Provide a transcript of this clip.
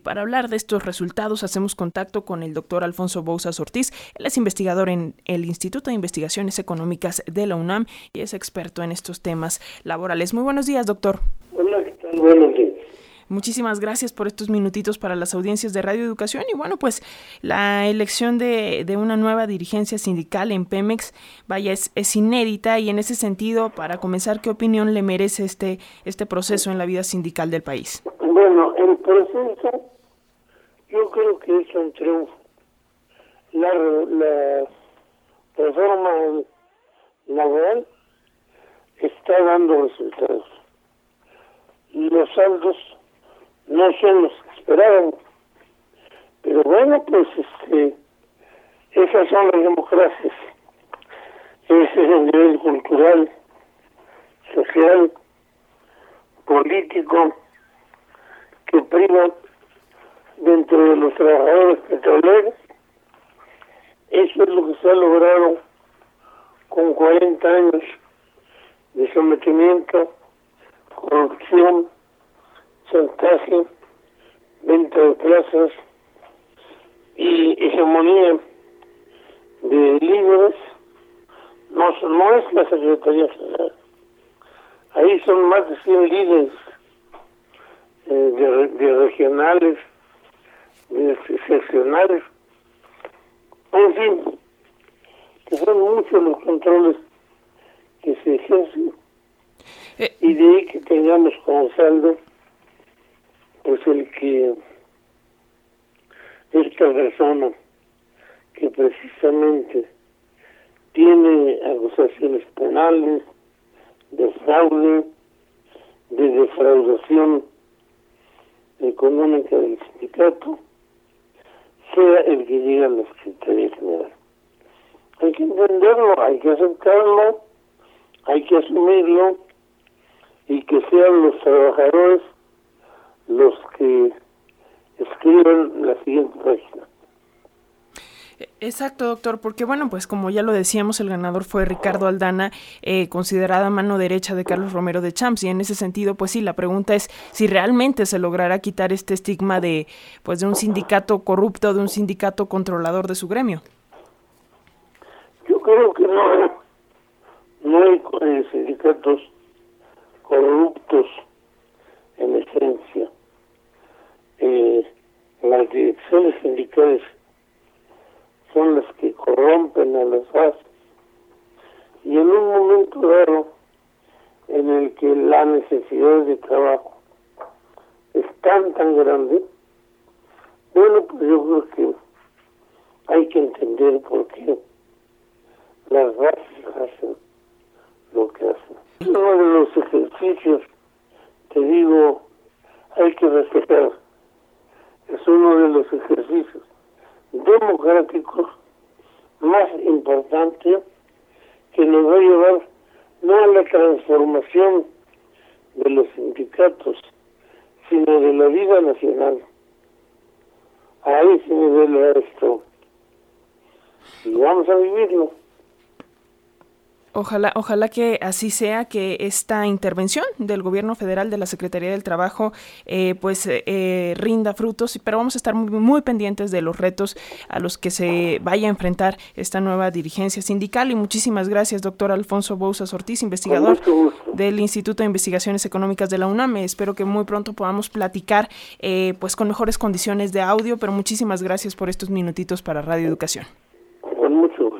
Y para hablar de estos resultados hacemos contacto con el doctor Alfonso Bouzas Ortiz. Él es investigador en el Instituto de Investigaciones Económicas de la UNAM y es experto en estos temas laborales. Muy buenos días, doctor. Hola, ¿qué tal? Buenos días. Muchísimas gracias por estos minutitos para las audiencias de Radio Educación. Y bueno, pues la elección de, una nueva dirigencia sindical en Pemex, vaya, es, es, inédita y en ese sentido, para comenzar, ¿qué opinión le merece este, este proceso en la vida sindical del país? Bueno, el proceso yo creo que es un triunfo. La, la reforma laboral está dando resultados. Los saldos no son los que esperaban. Pero bueno, pues este, esas son las democracias. Ese es el nivel cultural, social, político que priva dentro de los trabajadores petroleros. Eso es lo que se ha logrado con 40 años de sometimiento, corrupción, chantaje, venta de plazas y hegemonía de líderes, no, no es la Secretaría General. Ahí son más de 100 líderes de, de, regionales, de seccionales, en fin, que son muchos los controles que se ejercen eh. y de ahí que tengamos como saldo pues el que esta persona que precisamente tiene acusaciones penales de fraude, de defraudación económica del sindicato, sea el que llegue a la Secretaría General. Hay que entenderlo, hay que aceptarlo, hay que asumirlo y que sean los trabajadores los que escriben la siguiente página. Exacto, doctor, porque bueno, pues como ya lo decíamos, el ganador fue Ricardo Aldana, eh, considerada mano derecha de Carlos Romero de Champs, y en ese sentido, pues sí, la pregunta es si realmente se logrará quitar este estigma de, pues, de un sindicato corrupto, de un sindicato controlador de su gremio. Yo creo que no, no hay eh, sindicatos corruptos en esencia eh, las direcciones sindicales son las que corrompen a las bases. Y en un momento dado en el que la necesidad de trabajo es tan, tan grande, bueno, pues yo creo que hay que entender por qué las bases hacen lo que hacen. Uno de los ejercicios, te digo, hay que respetar es uno de los ejercicios democráticos más importantes que nos va a llevar no a la transformación de los sindicatos, sino de la vida nacional. A ese nivel va esto. Y vamos a vivirlo. Ojalá, ojalá que así sea, que esta intervención del gobierno federal de la Secretaría del Trabajo eh, pues eh, rinda frutos, pero vamos a estar muy, muy, pendientes de los retos a los que se vaya a enfrentar esta nueva dirigencia sindical. Y muchísimas gracias, doctor Alfonso Bouzas Ortiz, investigador del Instituto de Investigaciones Económicas de la UNAM. Espero que muy pronto podamos platicar eh, pues con mejores condiciones de audio, pero muchísimas gracias por estos minutitos para Radio Educación. Con mucho